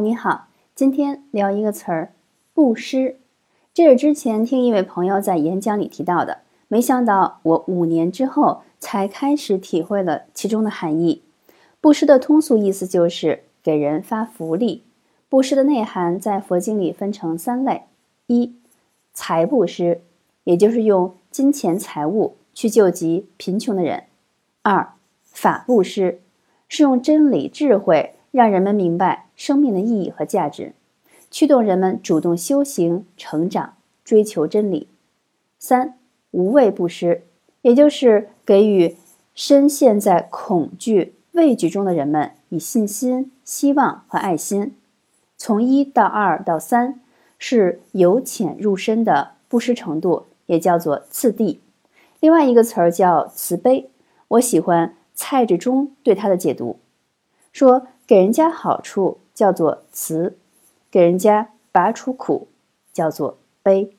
你好，今天聊一个词儿，布施。这是之前听一位朋友在演讲里提到的，没想到我五年之后才开始体会了其中的含义。布施的通俗意思就是给人发福利。布施的内涵在佛经里分成三类：一、财布施，也就是用金钱财物去救济贫穷的人；二、法布施，是用真理智慧让人们明白生命的意义和价值，驱动人们主动修行、成长、追求真理；三、无畏布施，也就是给予深陷在恐惧。畏惧中的人们以信心、希望和爱心，从一到二到三是由浅入深的布施程度，也叫做次第。另外一个词儿叫慈悲，我喜欢蔡志忠对他的解读，说给人家好处叫做慈，给人家拔除苦叫做悲。